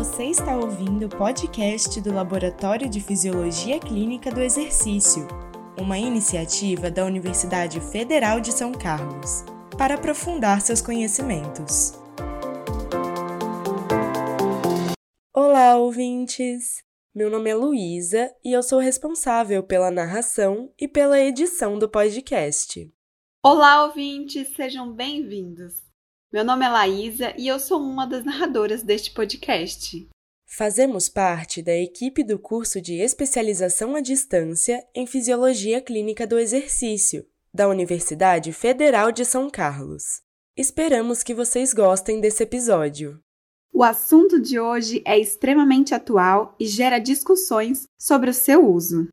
Você está ouvindo o podcast do Laboratório de Fisiologia Clínica do Exercício, uma iniciativa da Universidade Federal de São Carlos, para aprofundar seus conhecimentos. Olá, ouvintes! Meu nome é Luísa e eu sou responsável pela narração e pela edição do podcast. Olá, ouvintes! Sejam bem-vindos! Meu nome é Laísa e eu sou uma das narradoras deste podcast. Fazemos parte da equipe do curso de especialização à distância em Fisiologia Clínica do Exercício, da Universidade Federal de São Carlos. Esperamos que vocês gostem desse episódio. O assunto de hoje é extremamente atual e gera discussões sobre o seu uso.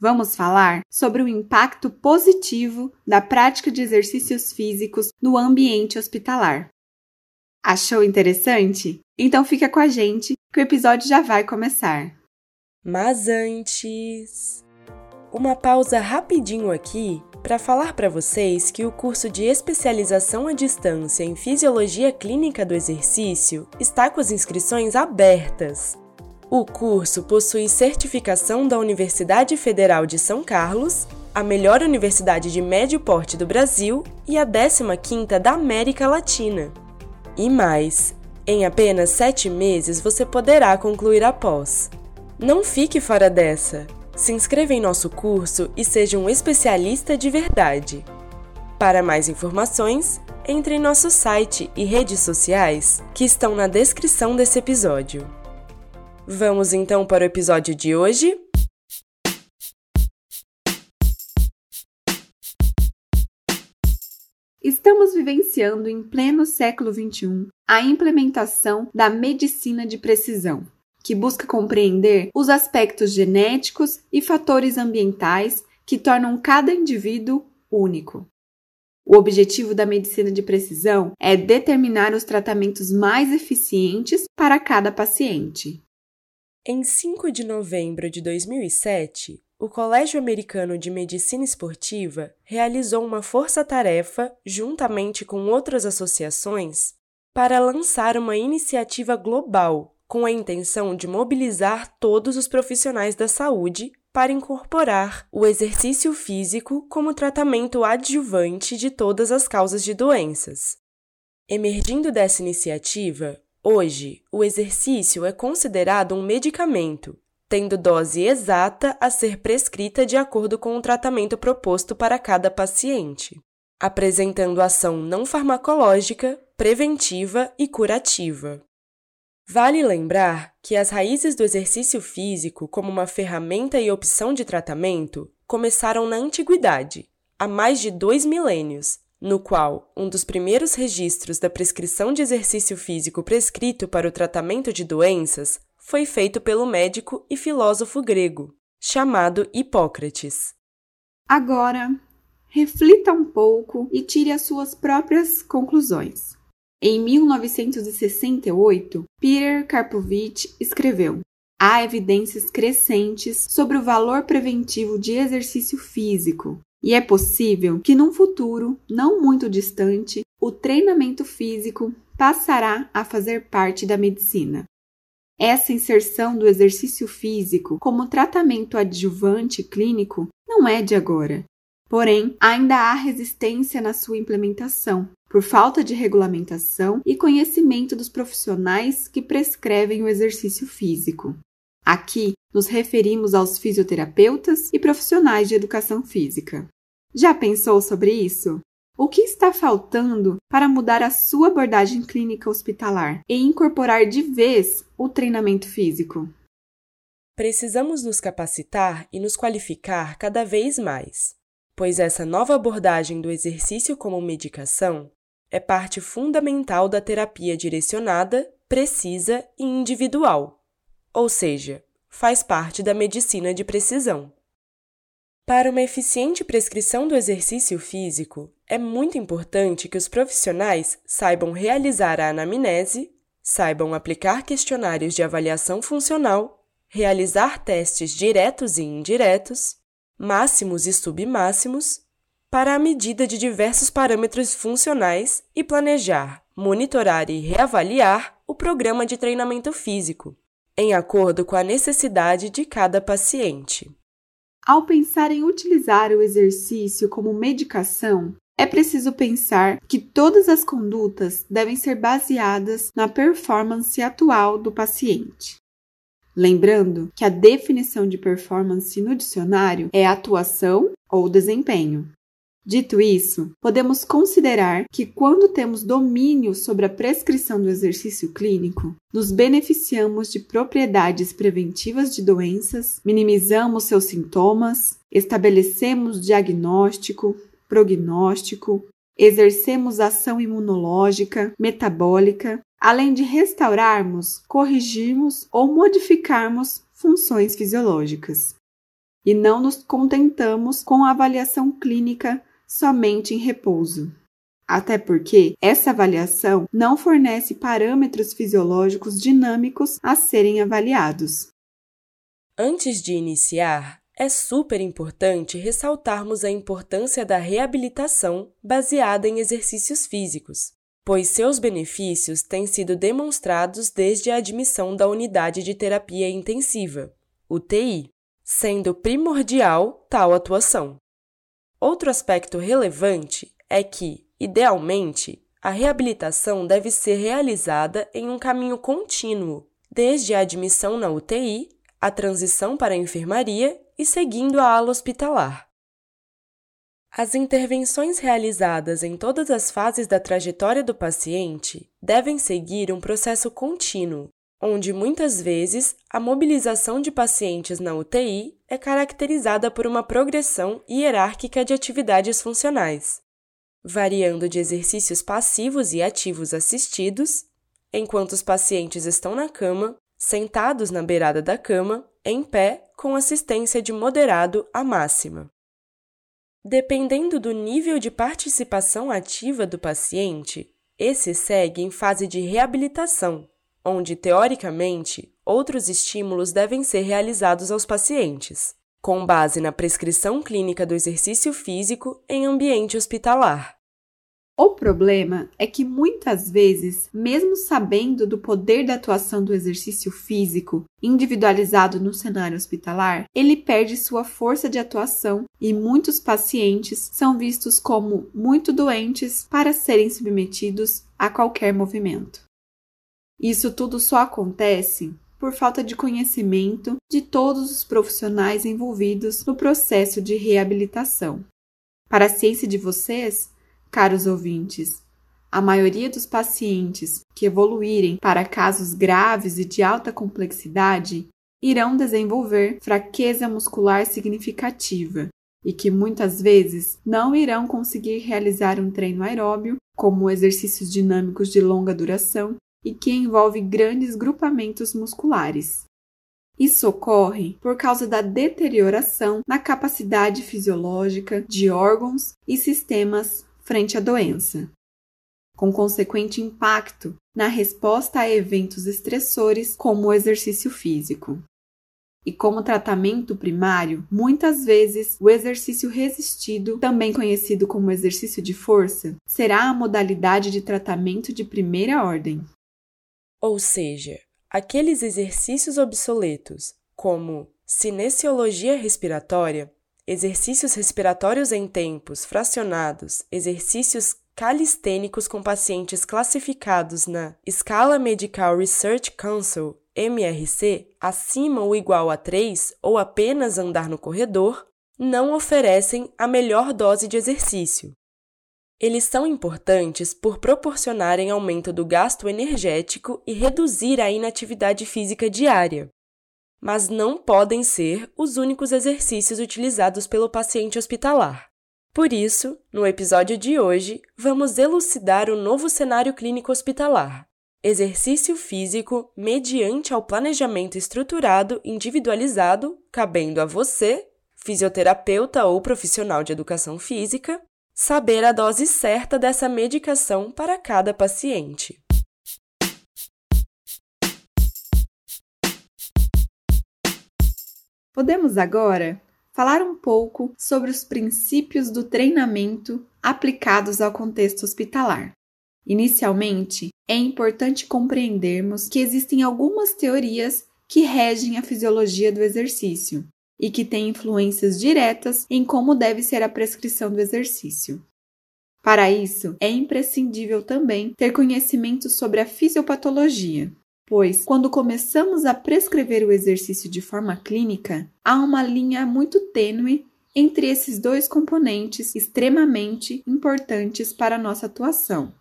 Vamos falar sobre o impacto positivo da prática de exercícios físicos no ambiente hospitalar. Achou interessante? Então fica com a gente que o episódio já vai começar. Mas antes, uma pausa rapidinho aqui para falar para vocês que o curso de especialização à distância em Fisiologia Clínica do Exercício está com as inscrições abertas. O curso possui certificação da Universidade Federal de São Carlos, a melhor universidade de médio porte do Brasil e a 15ª da América Latina. E mais, em apenas sete meses você poderá concluir a pós. Não fique fora dessa! Se inscreva em nosso curso e seja um especialista de verdade. Para mais informações, entre em nosso site e redes sociais que estão na descrição desse episódio. Vamos então para o episódio de hoje? Estamos vivenciando em pleno século XXI a implementação da medicina de precisão, que busca compreender os aspectos genéticos e fatores ambientais que tornam cada indivíduo único. O objetivo da medicina de precisão é determinar os tratamentos mais eficientes para cada paciente. Em 5 de novembro de 2007, o Colégio Americano de Medicina Esportiva realizou uma força-tarefa, juntamente com outras associações, para lançar uma iniciativa global com a intenção de mobilizar todos os profissionais da saúde para incorporar o exercício físico como tratamento adjuvante de todas as causas de doenças. Emergindo dessa iniciativa, Hoje, o exercício é considerado um medicamento, tendo dose exata a ser prescrita de acordo com o tratamento proposto para cada paciente, apresentando ação não farmacológica, preventiva e curativa. Vale lembrar que as raízes do exercício físico como uma ferramenta e opção de tratamento começaram na antiguidade, há mais de dois milênios, no qual um dos primeiros registros da prescrição de exercício físico prescrito para o tratamento de doenças foi feito pelo médico e filósofo grego, chamado Hipócrates. Agora, reflita um pouco e tire as suas próprias conclusões. Em 1968, Peter Karpovich escreveu: Há evidências crescentes sobre o valor preventivo de exercício físico, e é possível que num futuro não muito distante, o treinamento físico passará a fazer parte da medicina. Essa inserção do exercício físico como tratamento adjuvante clínico não é de agora. Porém, ainda há resistência na sua implementação, por falta de regulamentação e conhecimento dos profissionais que prescrevem o exercício físico. Aqui nos referimos aos fisioterapeutas e profissionais de educação física. Já pensou sobre isso? O que está faltando para mudar a sua abordagem clínica hospitalar e incorporar de vez o treinamento físico? Precisamos nos capacitar e nos qualificar cada vez mais, pois essa nova abordagem do exercício como medicação é parte fundamental da terapia direcionada, precisa e individual ou seja, faz parte da medicina de precisão. Para uma eficiente prescrição do exercício físico, é muito importante que os profissionais saibam realizar a anamnese, saibam aplicar questionários de avaliação funcional, realizar testes diretos e indiretos, máximos e submáximos, para a medida de diversos parâmetros funcionais e planejar, monitorar e reavaliar o programa de treinamento físico, em acordo com a necessidade de cada paciente. Ao pensar em utilizar o exercício como medicação, é preciso pensar que todas as condutas devem ser baseadas na performance atual do paciente. Lembrando que a definição de performance no dicionário é atuação ou desempenho. Dito isso, podemos considerar que quando temos domínio sobre a prescrição do exercício clínico, nos beneficiamos de propriedades preventivas de doenças, minimizamos seus sintomas, estabelecemos diagnóstico, prognóstico, exercemos ação imunológica, metabólica, além de restaurarmos, corrigirmos ou modificarmos funções fisiológicas. E não nos contentamos com a avaliação clínica somente em repouso. Até porque essa avaliação não fornece parâmetros fisiológicos dinâmicos a serem avaliados. Antes de iniciar, é super importante ressaltarmos a importância da reabilitação baseada em exercícios físicos, pois seus benefícios têm sido demonstrados desde a admissão da unidade de terapia intensiva, UTI, sendo primordial tal atuação. Outro aspecto relevante é que, idealmente, a reabilitação deve ser realizada em um caminho contínuo, desde a admissão na UTI, a transição para a enfermaria e seguindo a ala hospitalar. As intervenções realizadas em todas as fases da trajetória do paciente devem seguir um processo contínuo, onde muitas vezes a mobilização de pacientes na UTI é caracterizada por uma progressão hierárquica de atividades funcionais, variando de exercícios passivos e ativos assistidos, enquanto os pacientes estão na cama, sentados na beirada da cama, em pé, com assistência de moderado a máxima. Dependendo do nível de participação ativa do paciente, esse segue em fase de reabilitação, onde, teoricamente, outros estímulos devem ser realizados aos pacientes, com base na prescrição clínica do exercício físico em ambiente hospitalar. O problema é que muitas vezes, mesmo sabendo do poder da atuação do exercício físico individualizado no cenário hospitalar, ele perde sua força de atuação e muitos pacientes são vistos como muito doentes para serem submetidos a qualquer movimento. Isso tudo só acontece por falta de conhecimento de todos os profissionais envolvidos no processo de reabilitação. Para a ciência de vocês, caros ouvintes, a maioria dos pacientes que evoluírem para casos graves e de alta complexidade irão desenvolver fraqueza muscular significativa e que muitas vezes não irão conseguir realizar um treino aeróbio, como exercícios dinâmicos de longa duração, e que envolve grandes grupamentos musculares. Isso ocorre por causa da deterioração na capacidade fisiológica de órgãos e sistemas frente à doença, com consequente impacto na resposta a eventos estressores como o exercício físico. E como tratamento primário, muitas vezes o exercício resistido, também conhecido como exercício de força, será a modalidade de tratamento de primeira ordem. Ou seja, aqueles exercícios obsoletos, como cinesiologia respiratória, exercícios respiratórios em tempos fracionados, exercícios calistênicos com pacientes classificados na Escala Medical Research Council MRC acima ou igual a 3 ou apenas andar no corredor, não oferecem a melhor dose de exercício. Eles são importantes por proporcionarem aumento do gasto energético e reduzir a inatividade física diária, mas não podem ser os únicos exercícios utilizados pelo paciente hospitalar. Por isso, no episódio de hoje, vamos elucidar o novo cenário clínico hospitalar. Exercício físico mediante ao planejamento estruturado individualizado, cabendo a você, fisioterapeuta ou profissional de educação física, saber a dose certa dessa medicação para cada paciente. Podemos agora falar um pouco sobre os princípios do treinamento aplicados ao contexto hospitalar. Inicialmente, é importante compreendermos que existem algumas teorias que regem a fisiologia do exercício e que têm influências diretas em como deve ser a prescrição do exercício. Para isso, é imprescindível também ter conhecimento sobre a fisiopatologia, pois, quando começamos a prescrever o exercício de forma clínica, há uma linha muito tênue entre esses dois componentes extremamente importantes para a nossa atuação: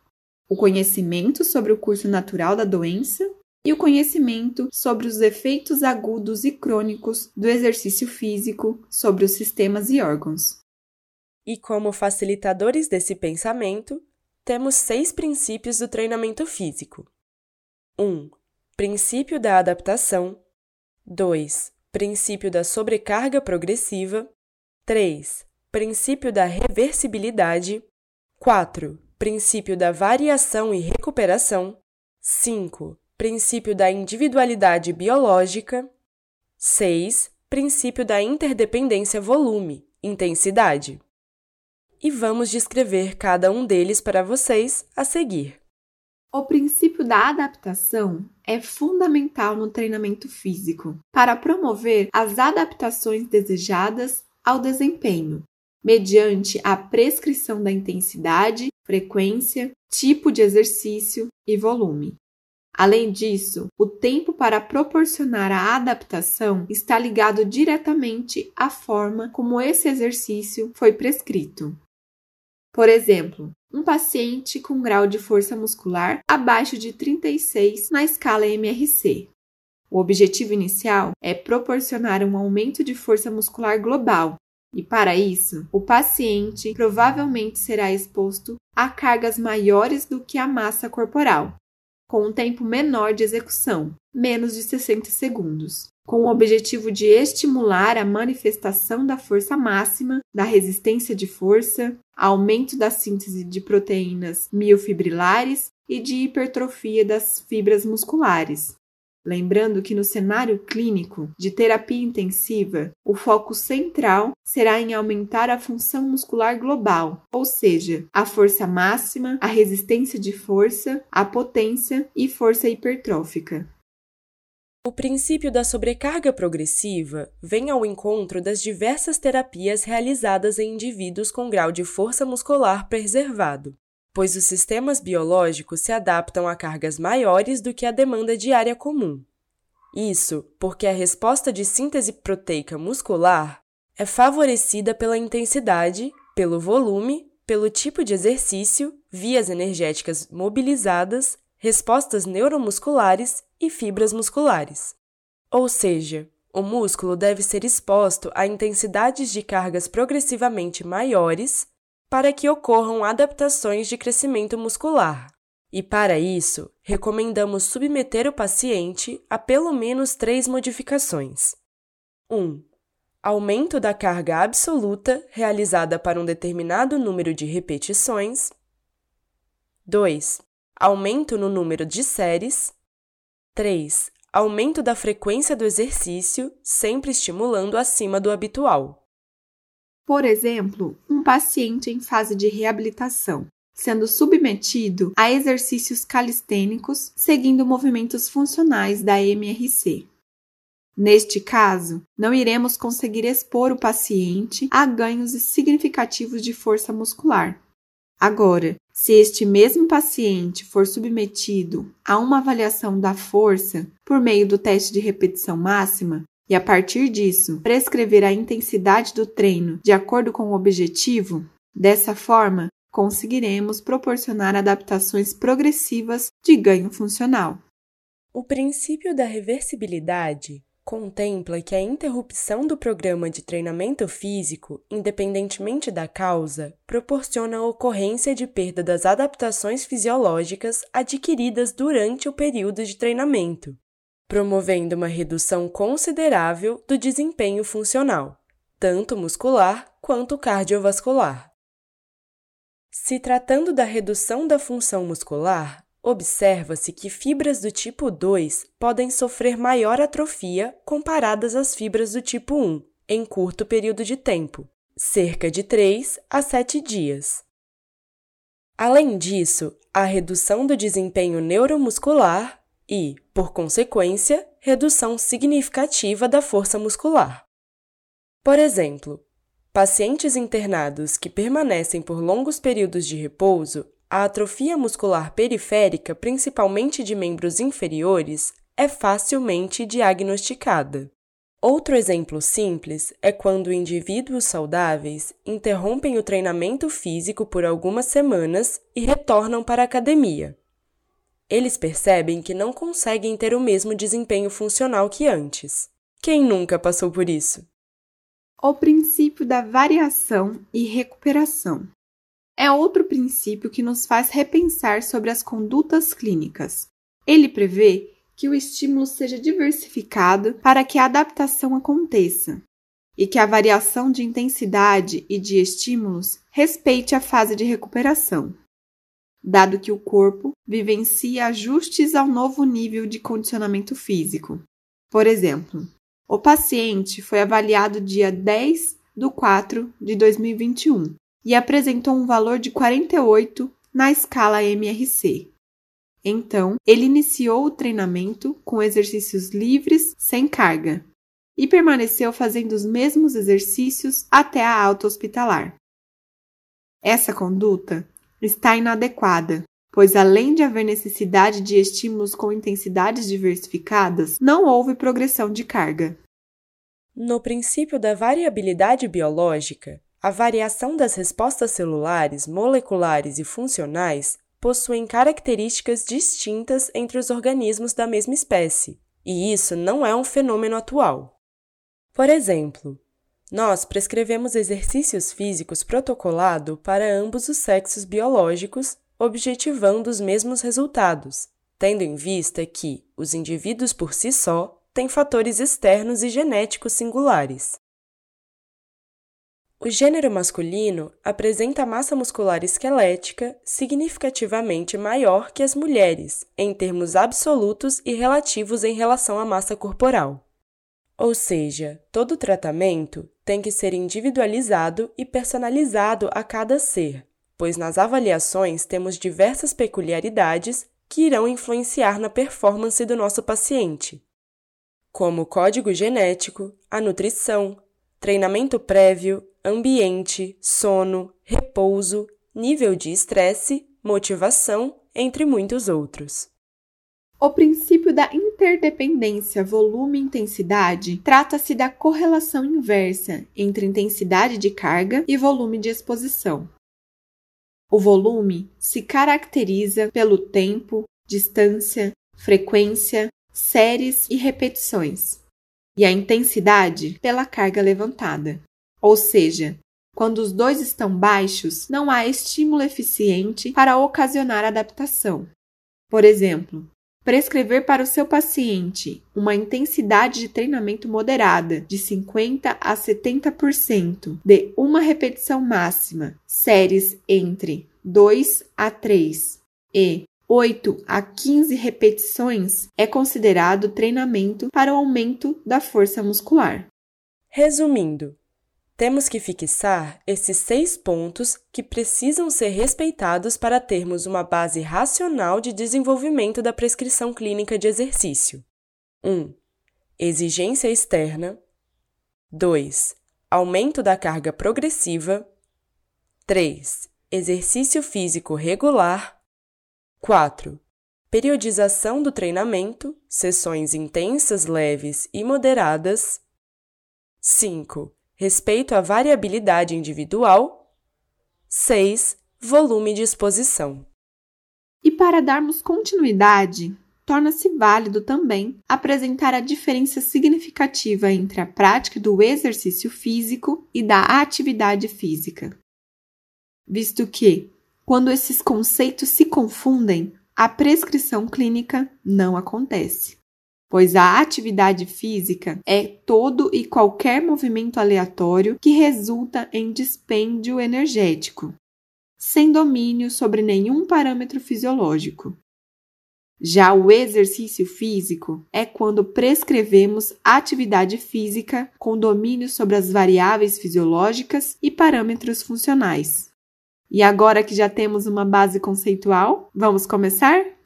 o conhecimento sobre o curso natural da doença e o conhecimento sobre os efeitos agudos e crônicos do exercício físico sobre os sistemas e órgãos. E como facilitadores desse pensamento, temos seis princípios do treinamento físico: 1. Um, princípio da adaptação. 2. Princípio da sobrecarga progressiva. 3. Princípio da reversibilidade. 4. Princípio da variação e recuperação. 5. Princípio da individualidade biológica. 6. Princípio da interdependência volume, intensidade. E vamos descrever cada um deles para vocês a seguir. O princípio da adaptação é fundamental no treinamento físico para promover as adaptações desejadas ao desempenho, mediante a prescrição da intensidade, frequência, tipo de exercício e volume. Além disso, o tempo para proporcionar a adaptação está ligado diretamente à forma como esse exercício foi prescrito. Por exemplo, um paciente com grau de força muscular abaixo de 36 na escala MRC. O objetivo inicial é proporcionar um aumento de força muscular global, e para isso, o paciente provavelmente será exposto a cargas maiores do que a massa corporal, com um tempo menor de execução, menos de 60 segundos, com o objetivo de estimular a manifestação da força máxima, da resistência de força, aumento da síntese de proteínas miofibrilares e de hipertrofia das fibras musculares, Lembrando que no cenário clínico de terapia intensiva, o foco central será em aumentar a função muscular global, ou seja, a força máxima, a resistência de força, a potência e força hipertrófica. O princípio da sobrecarga progressiva vem ao encontro das diversas terapias realizadas em indivíduos com grau de força muscular preservado pois os sistemas biológicos se adaptam a cargas maiores do que a demanda diária comum. Isso porque a resposta de síntese proteica muscular é favorecida pela intensidade, pelo volume, pelo tipo de exercício, vias energéticas mobilizadas, respostas neuromusculares e fibras musculares. Ou seja, o músculo deve ser exposto a intensidades de cargas progressivamente maiores para que ocorram adaptações de crescimento muscular. E para isso, recomendamos submeter o paciente a pelo menos três modificações: 1. Aumento da carga absoluta realizada para um determinado número de repetições. 2. Aumento no número de séries. 3. Aumento da frequência do exercício, sempre estimulando acima do habitual. Por exemplo, um paciente em fase de reabilitação, sendo submetido a exercícios calistênicos seguindo movimentos funcionais da MRC. Neste caso, não iremos conseguir expor o paciente a ganhos significativos de força muscular. Agora, se este mesmo paciente for submetido a uma avaliação da força por meio do teste de repetição máxima, e, a partir disso, prescrever a intensidade do treino de acordo com o objetivo, dessa forma, conseguiremos proporcionar adaptações progressivas de ganho funcional. O princípio da reversibilidade contempla que a interrupção do programa de treinamento físico, independentemente da causa, proporciona a ocorrência de perda das adaptações fisiológicas adquiridas durante o período de treinamento, promovendo uma redução considerável do desempenho funcional, tanto muscular quanto cardiovascular. Se tratando da redução da função muscular, observa-se que fibras do tipo 2 podem sofrer maior atrofia comparadas às fibras do tipo 1 em curto período de tempo, cerca de 3 a 7 dias. Além disso, há redução do desempenho neuromuscular e, por consequência, redução significativa da força muscular. Por exemplo, pacientes internados que permanecem por longos períodos de repouso, a atrofia muscular periférica, principalmente de membros inferiores, é facilmente diagnosticada. Outro exemplo simples é quando indivíduos saudáveis interrompem o treinamento físico por algumas semanas e retornam para a academia. Eles percebem que não conseguem ter o mesmo desempenho funcional que antes. Quem nunca passou por isso? O princípio da variação e recuperação é outro princípio que nos faz repensar sobre as condutas clínicas. Ele prevê que o estímulo seja diversificado para que a adaptação aconteça e que a variação de intensidade e de estímulos respeite a fase de recuperação, dado que o corpo vivencia ajustes ao novo nível de condicionamento físico. Por exemplo, o paciente foi avaliado dia 10 de 4 de 2021 e apresentou um valor de 48 na escala MRC, então, ele iniciou o treinamento com exercícios livres, sem carga, e permaneceu fazendo os mesmos exercícios até a alta hospitalar. Essa conduta está inadequada, pois além de haver necessidade de estímulos com intensidades diversificadas, não houve progressão de carga. No princípio da variabilidade biológica, a variação das respostas celulares, moleculares e funcionais possuem características distintas entre os organismos da mesma espécie, e isso não é um fenômeno atual. Por exemplo, nós prescrevemos exercícios físicos protocolado para ambos os sexos biológicos, objetivando os mesmos resultados, tendo em vista que os indivíduos por si só têm fatores externos e genéticos singulares. O gênero masculino apresenta massa muscular esquelética significativamente maior que as mulheres, em termos absolutos e relativos em relação à massa corporal. Ou seja, todo tratamento tem que ser individualizado e personalizado a cada ser, pois nas avaliações temos diversas peculiaridades que irão influenciar na performance do nosso paciente, como código genético, a nutrição, treinamento prévio, ambiente, sono, repouso, nível de estresse, motivação, entre muitos outros. O princípio da interdependência volume-intensidade trata-se da correlação inversa entre intensidade de carga e volume de exposição. O volume se caracteriza pelo tempo, distância, frequência, séries e repetições, e a intensidade pela carga levantada. Ou seja, quando os dois estão baixos, não há estímulo eficiente para ocasionar adaptação. Por exemplo, prescrever para o seu paciente uma intensidade de treinamento moderada de 50 a 70% de uma repetição máxima, séries entre 2 a 3 e 8 a 15 repetições é considerado treinamento para o aumento da força muscular. Resumindo, temos que fixar esses seis pontos que precisam ser respeitados para termos uma base racional de desenvolvimento da prescrição clínica de exercício. 1. Um, exigência externa. 2. Aumento da carga progressiva. 3. Exercício físico regular. 4. Periodização do treinamento, sessões intensas, leves e moderadas. 5 respeito à variabilidade individual. 6. Volume de exposição. E para darmos continuidade, torna-se válido também apresentar a diferença significativa entre a prática do exercício físico e da atividade física. Visto que, quando esses conceitos se confundem, a prescrição clínica não acontece pois a atividade física é todo e qualquer movimento aleatório que resulta em dispêndio energético, sem domínio sobre nenhum parâmetro fisiológico. Já o exercício físico é quando prescrevemos atividade física com domínio sobre as variáveis fisiológicas e parâmetros funcionais. E agora que já temos uma base conceitual, vamos começar?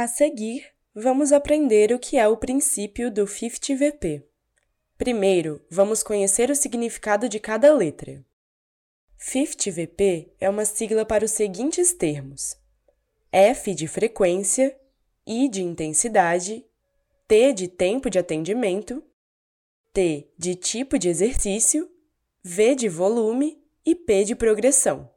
A seguir, vamos aprender o que é o princípio do 50VP. Primeiro, vamos conhecer o significado de cada letra. 50VP é uma sigla para os seguintes termos: F de frequência, I de intensidade, T de tempo de atendimento, T de tipo de exercício, V de volume e P de progressão.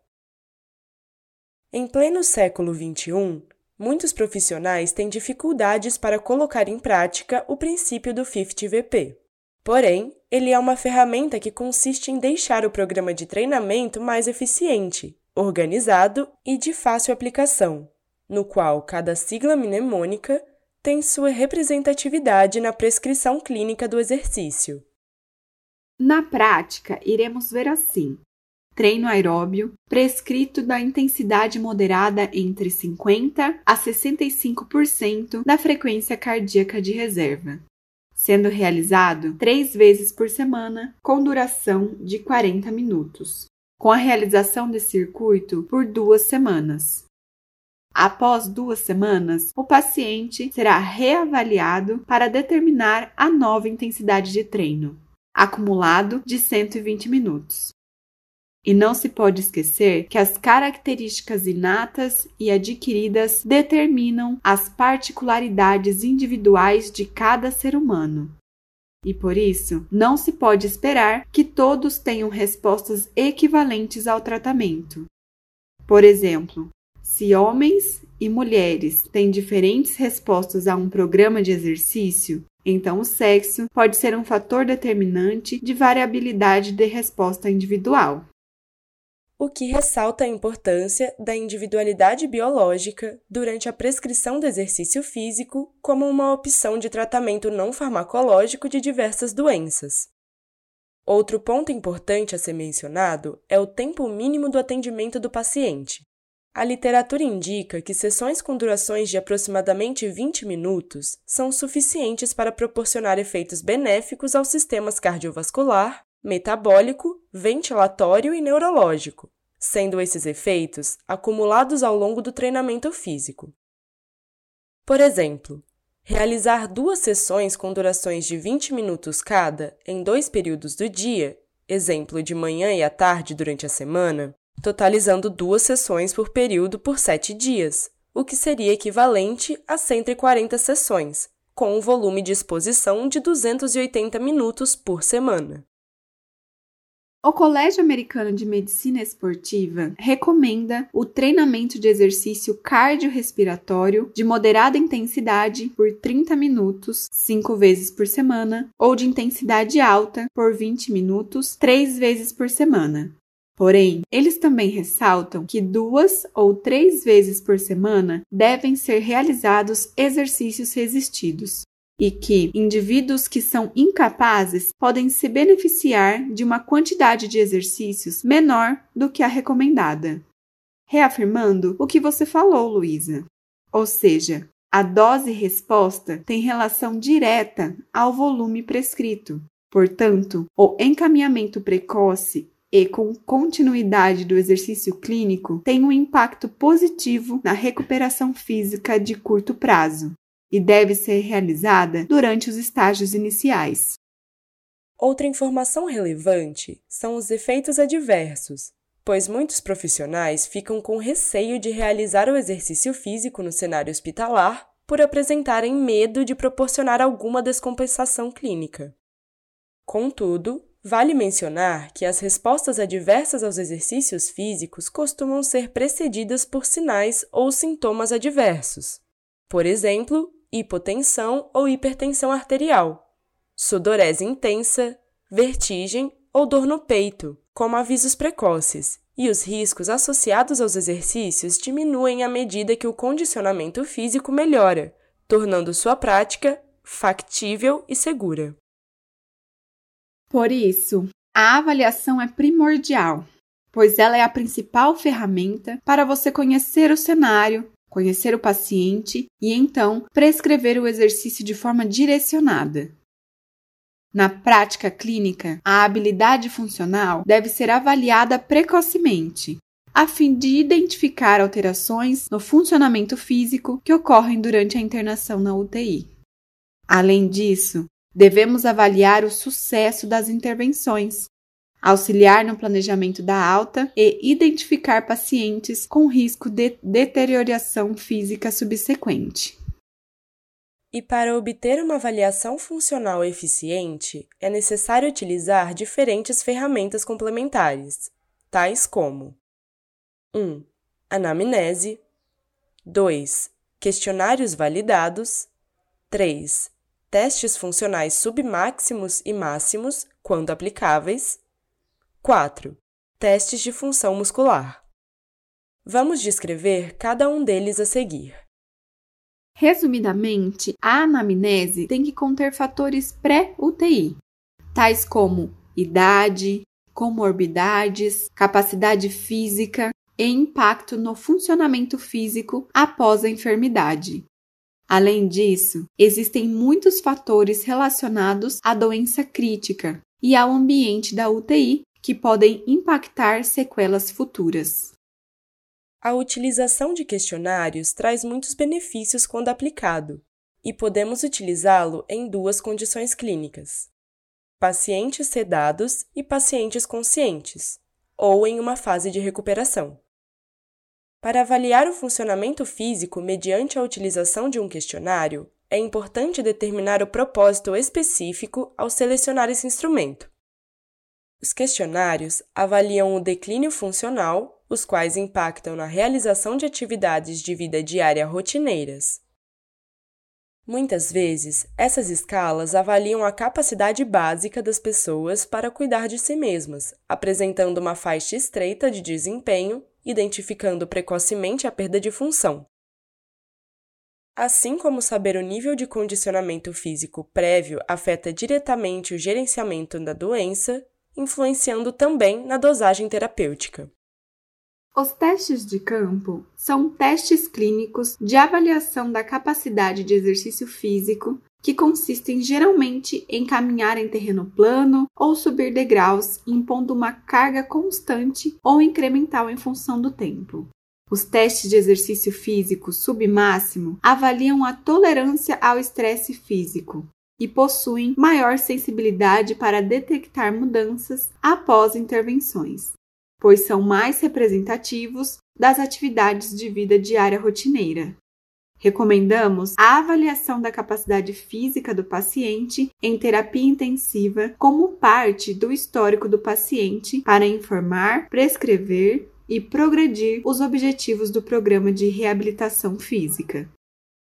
Em pleno século XXI, muitos profissionais têm dificuldades para colocar em prática o princípio do 50VP. Porém, ele é uma ferramenta que consiste em deixar o programa de treinamento mais eficiente, organizado e de fácil aplicação, no qual cada sigla mnemônica tem sua representatividade na prescrição clínica do exercício. Na prática, iremos ver assim: treino aeróbio prescrito da intensidade moderada entre 50 a 65% da frequência cardíaca de reserva, sendo realizado três vezes por semana, com duração de 40 minutos, com a realização desse circuito por duas semanas. Após duas semanas, o paciente será reavaliado para determinar a nova intensidade de treino, acumulado de 120 minutos. E não se pode esquecer que as características inatas e adquiridas determinam as particularidades individuais de cada ser humano. E por isso, não se pode esperar que todos tenham respostas equivalentes ao tratamento. Por exemplo, se homens e mulheres têm diferentes respostas a um programa de exercício, então o sexo pode ser um fator determinante de variabilidade de resposta individual. O que ressalta a importância da individualidade biológica durante a prescrição do exercício físico como uma opção de tratamento não farmacológico de diversas doenças. Outro ponto importante a ser mencionado é o tempo mínimo do atendimento do paciente. A literatura indica que sessões com durações de aproximadamente 20 minutos são suficientes para proporcionar efeitos benéficos aos sistemas cardiovascular, metabólico, ventilatório e neurológico, sendo esses efeitos acumulados ao longo do treinamento físico. Por exemplo, realizar duas sessões com durações de 20 minutos cada em dois períodos do dia, exemplo de manhã e à tarde durante a semana, totalizando duas sessões por período por sete dias, o que seria equivalente a 140 sessões, com um volume de exposição de 280 minutos por semana. O Colégio Americano de Medicina Esportiva recomenda o treinamento de exercício cardiorrespiratório de moderada intensidade por 30 minutos, 5 vezes por semana, ou de intensidade alta por 20 minutos, 3 vezes por semana. Porém, eles também ressaltam que duas ou três vezes por semana devem ser realizados exercícios resistidos e que indivíduos que são incapazes podem se beneficiar de uma quantidade de exercícios menor do que a recomendada. Reafirmando o que você falou, Luísa. Ou seja, a dose-resposta tem relação direta ao volume prescrito. Portanto, o encaminhamento precoce e com continuidade do exercício clínico tem um impacto positivo na recuperação física de curto prazo e deve ser realizada durante os estágios iniciais. Outra informação relevante são os efeitos adversos, pois muitos profissionais ficam com receio de realizar o exercício físico no cenário hospitalar por apresentarem medo de proporcionar alguma descompensação clínica. Contudo, Vale mencionar que as respostas adversas aos exercícios físicos costumam ser precedidas por sinais ou sintomas adversos. Por exemplo, hipotensão ou hipertensão arterial, sudorese intensa, vertigem ou dor no peito, como avisos precoces, e os riscos associados aos exercícios diminuem à medida que o condicionamento físico melhora, tornando sua prática factível e segura. Por isso, a avaliação é primordial, pois ela é a principal ferramenta para você conhecer o cenário, conhecer o paciente e então prescrever o exercício de forma direcionada. Na prática clínica, a habilidade funcional deve ser avaliada precocemente, a fim de identificar alterações no funcionamento físico que ocorrem durante a internação na UTI. Além disso, devemos avaliar o sucesso das intervenções, auxiliar no planejamento da alta e identificar pacientes com risco de deterioração física subsequente. E para obter uma avaliação funcional eficiente, é necessário utilizar diferentes ferramentas complementares, tais como 1. Anamnese 2. Questionários validados 3. Testes funcionais submáximos e máximos, quando aplicáveis 4. Testes de função muscular. Vamos descrever cada um deles a seguir. Resumidamente, a anamnese tem que conter fatores pré-UTI, tais como idade, comorbidades, capacidade física e impacto no funcionamento físico após a enfermidade. Além disso, existem muitos fatores relacionados à doença crítica e ao ambiente da UTI que podem impactar sequelas futuras. A utilização de questionários traz muitos benefícios quando aplicado, e podemos utilizá-lo em duas condições clínicas: pacientes sedados e pacientes conscientes, ou em uma fase de recuperação. Para avaliar o funcionamento físico mediante a utilização de um questionário, é importante determinar o propósito específico ao selecionar esse instrumento. Os questionários avaliam o declínio funcional os quais impactam na realização de atividades de vida diária rotineiras. Muitas vezes, essas escalas avaliam a capacidade básica das pessoas para cuidar de si mesmas, apresentando uma faixa estreita de desempenho, identificando precocemente a perda de função. Assim como saber o nível de condicionamento físico prévio afeta diretamente o gerenciamento da doença, influenciando também na dosagem terapêutica. Os testes de campo são testes clínicos de avaliação da capacidade de exercício físico que consistem geralmente em caminhar em terreno plano ou subir degraus, impondo uma carga constante ou incremental em função do tempo. Os testes de exercício físico submáximo avaliam a tolerância ao estresse físico e possuem maior sensibilidade para detectar mudanças após intervenções pois são mais representativos das atividades de vida diária rotineira. Recomendamos a avaliação da capacidade física do paciente em terapia intensiva como parte do histórico do paciente para informar, prescrever e progredir os objetivos do programa de reabilitação física.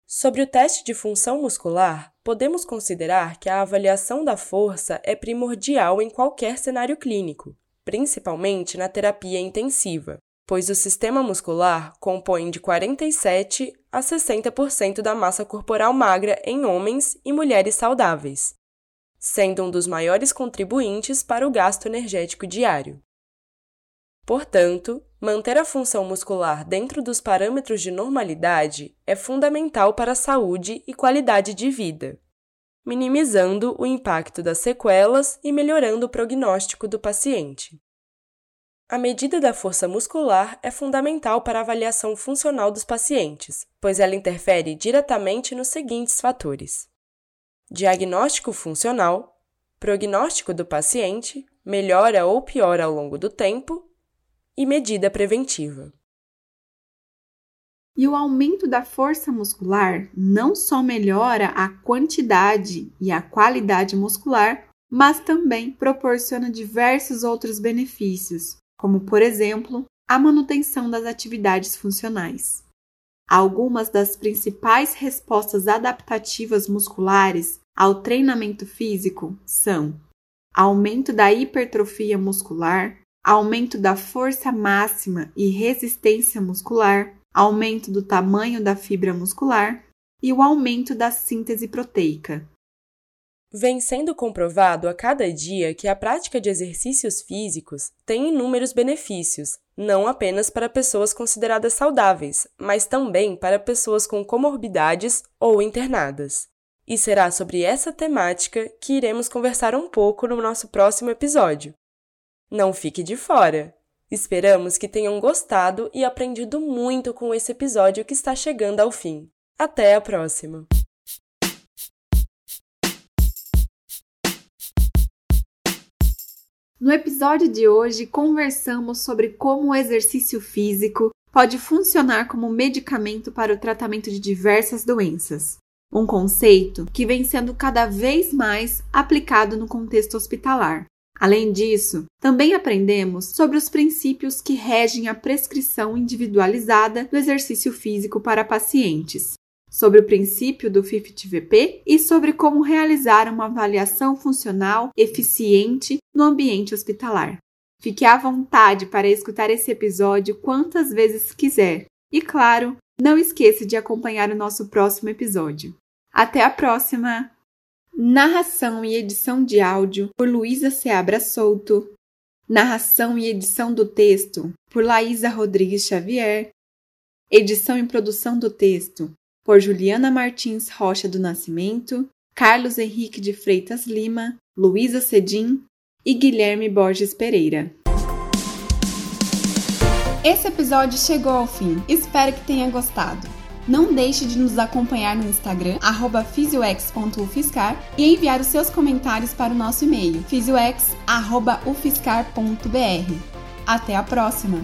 Sobre o teste de função muscular, podemos considerar que a avaliação da força é primordial em qualquer cenário clínico, principalmente na terapia intensiva, pois o sistema muscular compõe de 47 a 60% da massa corporal magra em homens e mulheres saudáveis, sendo um dos maiores contribuintes para o gasto energético diário. Portanto, manter a função muscular dentro dos parâmetros de normalidade é fundamental para a saúde e qualidade de vida minimizando o impacto das sequelas e melhorando o prognóstico do paciente. A medida da força muscular é fundamental para a avaliação funcional dos pacientes, pois ela interfere diretamente nos seguintes fatores: diagnóstico funcional, prognóstico do paciente, melhora ou piora ao longo do tempo, e medida preventiva. E o aumento da força muscular não só melhora a quantidade e a qualidade muscular, mas também proporciona diversos outros benefícios, como, por exemplo, a manutenção das atividades funcionais. Algumas das principais respostas adaptativas musculares ao treinamento físico são aumento da hipertrofia muscular, aumento da força máxima e resistência muscular, aumento do tamanho da fibra muscular e o aumento da síntese proteica. Vem sendo comprovado a cada dia que a prática de exercícios físicos tem inúmeros benefícios, não apenas para pessoas consideradas saudáveis, mas também para pessoas com comorbidades ou internadas. E será sobre essa temática que iremos conversar um pouco no nosso próximo episódio. Não fique de fora! Esperamos que tenham gostado e aprendido muito com esse episódio que está chegando ao fim. Até a próxima! No episódio de hoje, conversamos sobre como o exercício físico pode funcionar como medicamento para o tratamento de diversas doenças. Um conceito que vem sendo cada vez mais aplicado no contexto hospitalar. Além disso, também aprendemos sobre os princípios que regem a prescrição individualizada do exercício físico para pacientes, sobre o princípio do 50VP e sobre como realizar uma avaliação funcional eficiente no ambiente hospitalar. Fique à vontade para escutar esse episódio quantas vezes quiser. E claro, não esqueça de acompanhar o nosso próximo episódio. Até a próxima! Narração e edição de áudio por Luísa Seabra Souto. Narração e edição do texto por Laísa Rodrigues Xavier. Edição e produção do texto por Juliana Martins Rocha do Nascimento, Carlos Henrique de Freitas Lima, Luísa Cedim e Guilherme Borges Pereira. Esse episódio chegou ao fim. Espero que tenha gostado. Não deixe de nos acompanhar no Instagram, fisioex.ufiscar, e enviar os seus comentários para o nosso e-mail, fisioex.ufiscar.br. Até a próxima!